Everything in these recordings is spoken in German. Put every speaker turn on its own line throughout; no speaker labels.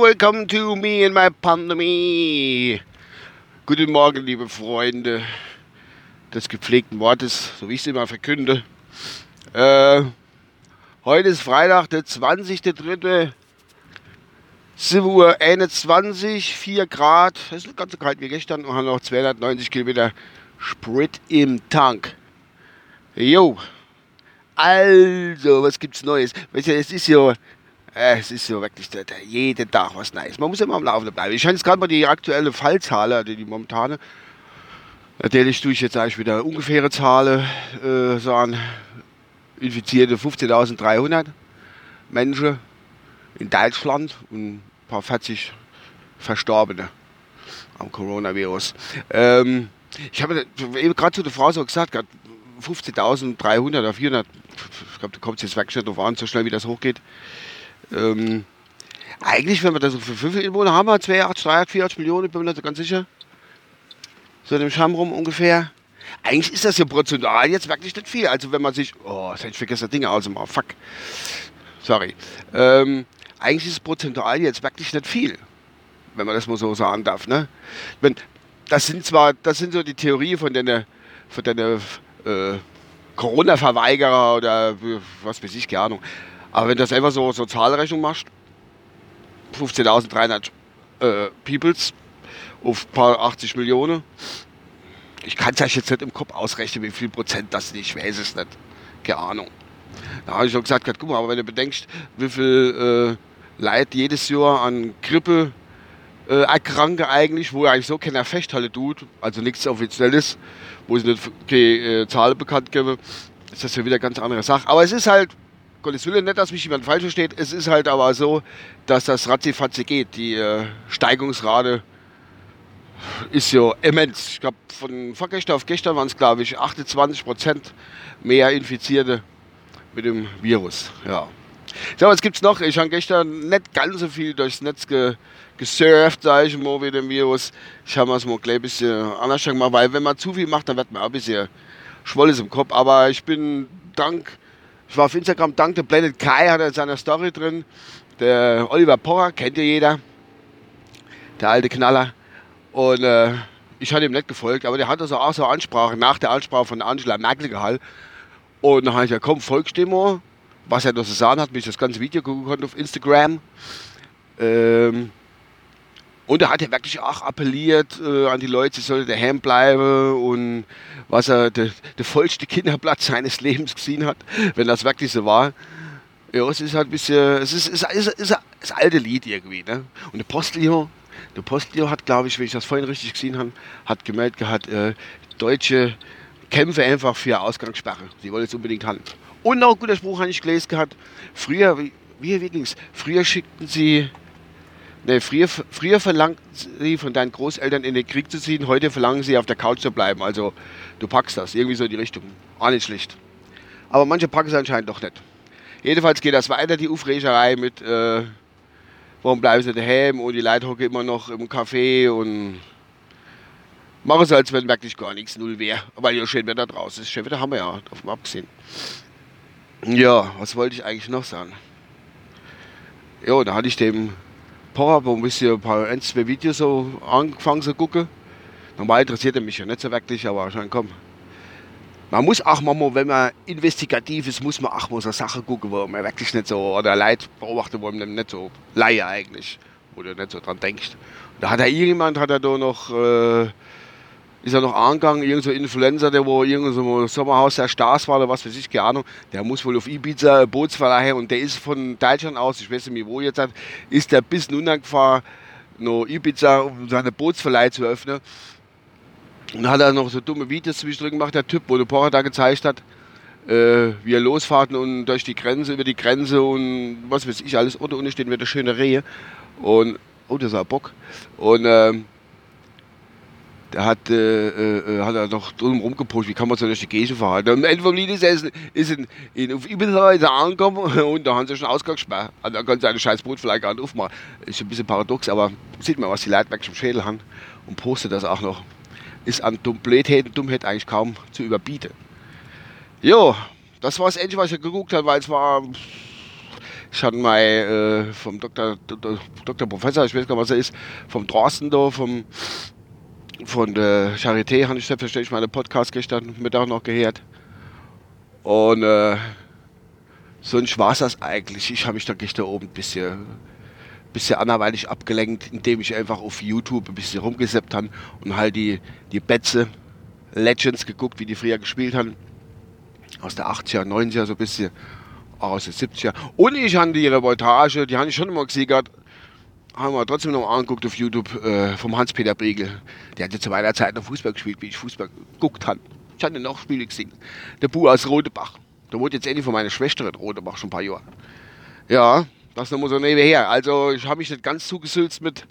Welcome to me and my pandemie. Guten Morgen, liebe Freunde des gepflegten Wortes, so wie ich es immer verkünde. Äh, heute ist Freitag, der 20.03. 7 Uhr 21, 4 Grad. Das ist nicht ganz so kalt wie gestern und haben noch 290 Kilometer Sprit im Tank. Jo. Also, was gibt's Neues? Weißt du, es ist ja, es ist ja wirklich der, der, jeden Tag was Neues. Man muss immer am Laufenden bleiben. Ich schaue jetzt gerade mal die aktuelle Fallzahl, also die momentane. Natürlich tue ich jetzt eigentlich wieder ungefähre Zahlen äh, sagen. Infizierte 15.300 Menschen in Deutschland und ein paar 40 Verstorbene am Coronavirus. Ähm, ich habe gerade zu der Frau so gesagt, 15.300 oder 400, ich glaube, da kommt es jetzt wirklich nicht drauf an, so schnell wie das hochgeht. Ähm, eigentlich, wenn wir das so für 5 Einwohner haben, wir 82, 83, 84 Millionen, bin mir nicht so ganz sicher. So in dem Scham rum ungefähr. Eigentlich ist das ja prozentual jetzt wirklich nicht viel. Also wenn man sich, oh, jetzt hätte ich vergessen, Dinge ausmachen, fuck. Sorry. Ähm, eigentlich ist es prozentual jetzt wirklich nicht viel, wenn man das mal so sagen darf. Ne? Wenn, das sind zwar, das sind so die Theorie von den, von den äh, Corona-Verweigerer oder was weiß ich, keine Ahnung. Aber wenn du das einfach so, so Zahlrechnung machst, 15.300 äh, Peoples auf paar 80 Millionen, ich kann es euch jetzt nicht im Kopf ausrechnen, wie viel Prozent das sind, ich weiß es nicht. Keine Ahnung. Da habe ich schon gesagt, guck mal, aber wenn du bedenkst, wie viel äh, Leid jedes Jahr an Grippe äh, erkranke eigentlich, wo eigentlich so keiner Fechthalle tut, also nichts Offizielles, wo sie nicht keine äh, Zahlen bekannt geben, ist das ja wieder eine ganz andere Sache. Aber es ist halt, Gottes Willen, nicht, dass mich jemand falsch versteht, es ist halt aber so, dass das ratzifatzi geht. Die äh, Steigungsrate ist ja immens. Ich glaube, von vorgestern auf gestern waren es, glaube ich, 28 Prozent mehr Infizierte mit dem Virus. Ja. So, was gibt es noch? Ich habe gestern nicht ganz so viel durchs Netz ge gesurft, sage ich mal, mit dem Virus. Ich habe es mal gleich ein bisschen anders gemacht, weil wenn man zu viel macht, dann wird man auch ein bisschen Schwolles im Kopf. Aber ich bin dank, ich war auf Instagram, dank der Planet Kai, hat er in seiner Story drin. Der Oliver Porrer, kennt ja jeder. Der alte Knaller. Und äh, ich hatte ihm nicht gefolgt, aber der hat also auch so Ansprache, nach der Ansprache von Angela Merkel gehalten. Und dann habe ich gesagt, komm, folgst dem mal. Was er da so sagen hat, bis ich das ganze Video gucken konnte auf Instagram. Ähm, und er hat ja wirklich auch appelliert äh, an die Leute, sie sollen daheim bleiben und was er der, der vollste Kinderplatz seines Lebens gesehen hat, wenn das wirklich so war. Ja, es ist halt ein bisschen, es ist, ist, ist, ist, das alte Lied irgendwie. Ne? Und der Postlio, der Postlio hat, glaube ich, wenn ich das vorhin richtig gesehen habe, hat gemeldet gehabt, äh, Deutsche kämpfen einfach für Ausgangssperre. Sie wollen es unbedingt haben. Und noch ein guter Spruch habe ich gelesen gehabt. Früher, wie, wie übrigens, früher schickten sie Nee, früher, früher verlangten sie von deinen Großeltern in den Krieg zu ziehen, heute verlangen sie auf der Couch zu bleiben. Also du packst das, irgendwie so in die Richtung. Auch nicht schlicht. Aber manche packen es anscheinend doch nicht. Jedenfalls geht das weiter, die Aufregerei mit, äh, warum bleiben sie daheim und die Leute hocken immer noch im Café und machen so, als wenn wirklich gar nichts null wäre. Weil ja schön Wetter draußen ist. Schön Wetter haben wir ja, davon abgesehen. Ja, was wollte ich eigentlich noch sagen? Ja, da hatte ich dem Porra, wo ich ein paar ein, zwei Videos so angefangen zu gucken. Normal interessiert er mich ja nicht so wirklich, aber schon komm. Man muss auch mal, wenn man investigativ ist, muss man auch mal so Sachen gucken, wo man wirklich nicht so, oder Leid beobachtet, wo man nicht so Laie eigentlich, wo du nicht so dran denkst. Da hat er irgendjemand, hat er da noch, äh, ist er noch angegangen, irgend so Influencer, der wo irgend so im Sommerhaus der Stars war oder was weiß ich, keine Ahnung, der muss wohl auf Ibiza ein Bootsverleih und der ist von Deutschland aus, ich weiß nicht wo jetzt hat, ist der bis nun gefahren, nach Ibiza, um seine Bootsverleih zu öffnen. Und hat er noch so dumme Videos zwischendrin gemacht, der Typ, wo der Porra da gezeigt hat, äh, wie er losfahrt und durch die Grenze, über die Grenze und was weiß ich alles. Unter unten stehen wieder schöne Rehe. Und, oh, das ein Bock. Und, ähm, der hat, äh, äh, hat er noch drum rumgepusht, wie kann man so die Gegend fahren. Und am Ende vom Lied ist er in, in, auf Ibiza angekommen und da haben sie schon ausgesperrt. Also da kann seine scheiß Boot vielleicht gar nicht aufmachen. Ist ein bisschen paradox, aber sieht man, was die Leute im Schädel haben und postet das auch noch. Ist an Dumm Blödheit und Dummheit eigentlich kaum zu überbieten. Jo, das war das endlich, was ich geguckt habe, weil es war Ich hatte mal äh, vom Doktor, Doktor, Doktor Professor, ich weiß gar nicht, was er ist, vom Drosten da, vom, von der Charité, habe ich selbstverständlich meine Podcast gestern Mittag noch gehört. Und äh, sonst war es das eigentlich. Ich habe mich da gestern oben ein bisschen, bisschen anderweitig abgelenkt, indem ich einfach auf YouTube ein bisschen rumgeseppt habe und halt die, die Betze Legends geguckt, wie die früher gespielt haben. Aus der 80er, 90er so ein bisschen, aus den 70er. Und ich habe die Reportage, die habe ich schon immer gesehen, haben wir trotzdem noch angeguckt auf YouTube äh, vom Hans-Peter Briegel. Der hatte zu meiner Zeit noch Fußball gespielt, wie ich Fußball geguckt habe. Ich hatte noch Spiele gesehen. Der Bu aus Rodebach. Der wohnt jetzt endlich von meiner Schwester in Rodebach schon ein paar Jahre. Ja, das nochmal so nebenher. Also ich habe mich nicht ganz zugesülzt mit,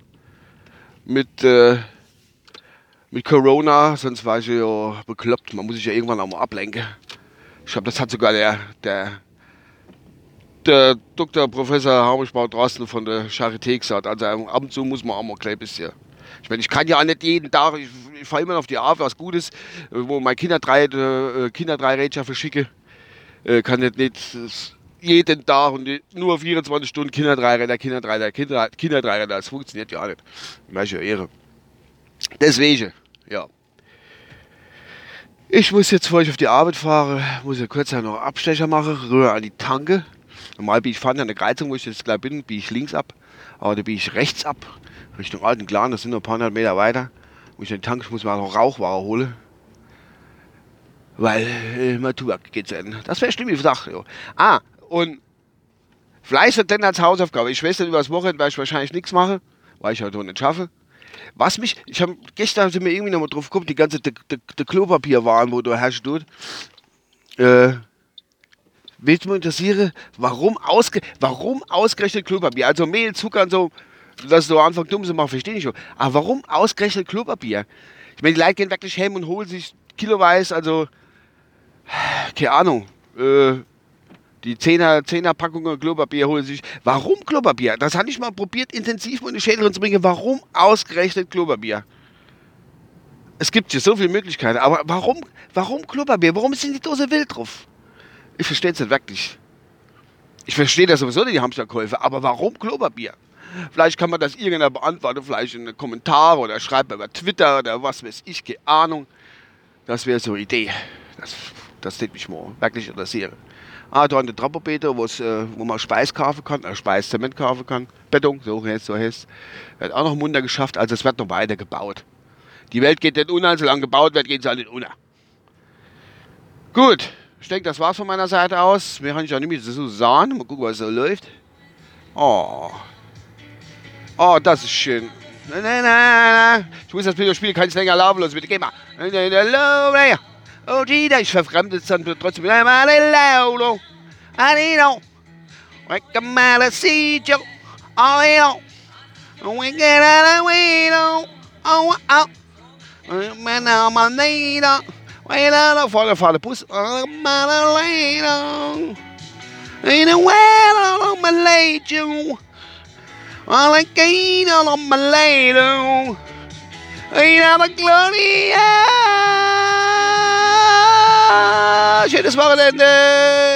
mit, äh, mit Corona, sonst war ich ja bekloppt. Man muss sich ja irgendwann auch mal ablenken. Ich glaube, das hat sogar der, der, der Dr. Professor Hamischbau draußen von der Charité gesagt. Also ab und zu muss man auch mal ein bisschen. Ich meine, ich kann ja auch nicht jeden Tag, ich, ich fahre immer auf die Arbeit, was Gutes, wo meine Kinder drei, äh, Kinder drei Räder verschicke. Äh, kann nicht, nicht jeden Tag und nur 24 Stunden Kinder drei Räder, Kinder drei Räder, Kinder, Kinder drei Räder. Das funktioniert ja auch nicht. Welche Ehre. Deswegen, ja. Ich muss jetzt, bevor ich auf die Arbeit fahre, muss ich kurz noch Abstecher machen, rühre an die Tanke. Normal bin ich vorne an der Kreuzung, wo ich jetzt gleich bin, biege ich links ab. Aber da biege ich rechts ab, Richtung Alten Clan, das sind noch ein paar hundert Meter weiter. Wo ich den Tank, ich muss mir noch Rauchware holen. Weil äh, mein Tubak geht zu Ende. Das wäre stimmig Sache. Ja. Ah, und Fleisch hat denn als Hausaufgabe. Ich weiß nicht, über das Wochenende werde ich wahrscheinlich nichts machen, weil ich heute halt nicht schaffe. Was mich, ich habe gestern sind mir irgendwie noch mal drauf geguckt, die ganze de Klopapierwaren, wo du herrschst tut. Äh, mich interessieren, warum, ausge, warum ausgerechnet Klopapier? Also Mehl, Zucker und so, dass du Anfang dumm zu machen, verstehe ich schon. Aber warum ausgerechnet Klopapier? Ich meine, die Leute gehen wirklich heim und holen sich kiloweise, also, keine Ahnung, äh, die 10er, 10er Packungen Klopapier holen sich. Warum Klopapier? Das hatte ich mal probiert, intensiv in die Schädel zu bringen. Warum ausgerechnet Klopapier? Es gibt hier so viele Möglichkeiten, aber warum, warum Klopapier? Warum ist denn die Dose wild drauf? Ich verstehe es nicht wirklich. Ich verstehe das sowieso nicht, die Hamsterkäufe, aber warum Klopapier? Vielleicht kann man das irgendeiner beantworten, vielleicht in den Kommentaren oder schreibt über Twitter oder was weiß ich, keine Ahnung. Das wäre so eine Idee. Das, das würde mich mal wirklich interessieren. Ah, da eine Trapperbeete, äh, wo man Speis kaufen kann, äh, Speis Zement kaufen kann. Beton, so heißt so heißt. Wird auch noch munter geschafft, also es wird noch weiter gebaut. Die Welt geht nicht unter, solange gebaut wird, geht sie halt nicht unter. Gut, ich denke, das war's von meiner Seite aus. Kann ich auch nicht mehr so sagen. Mal gucken, was so läuft. Oh. Oh, das ist schön. Ich muss das Videospiel, kann ich länger laufen lassen. Bitte geh mal. Oh, Gina, ich verfremde es dann trotzdem. Oh, Wait on the fucking father pussy on my later. In a well on my later. All I gain on my lady. Ain't out of gloria. Schönes Wochenende.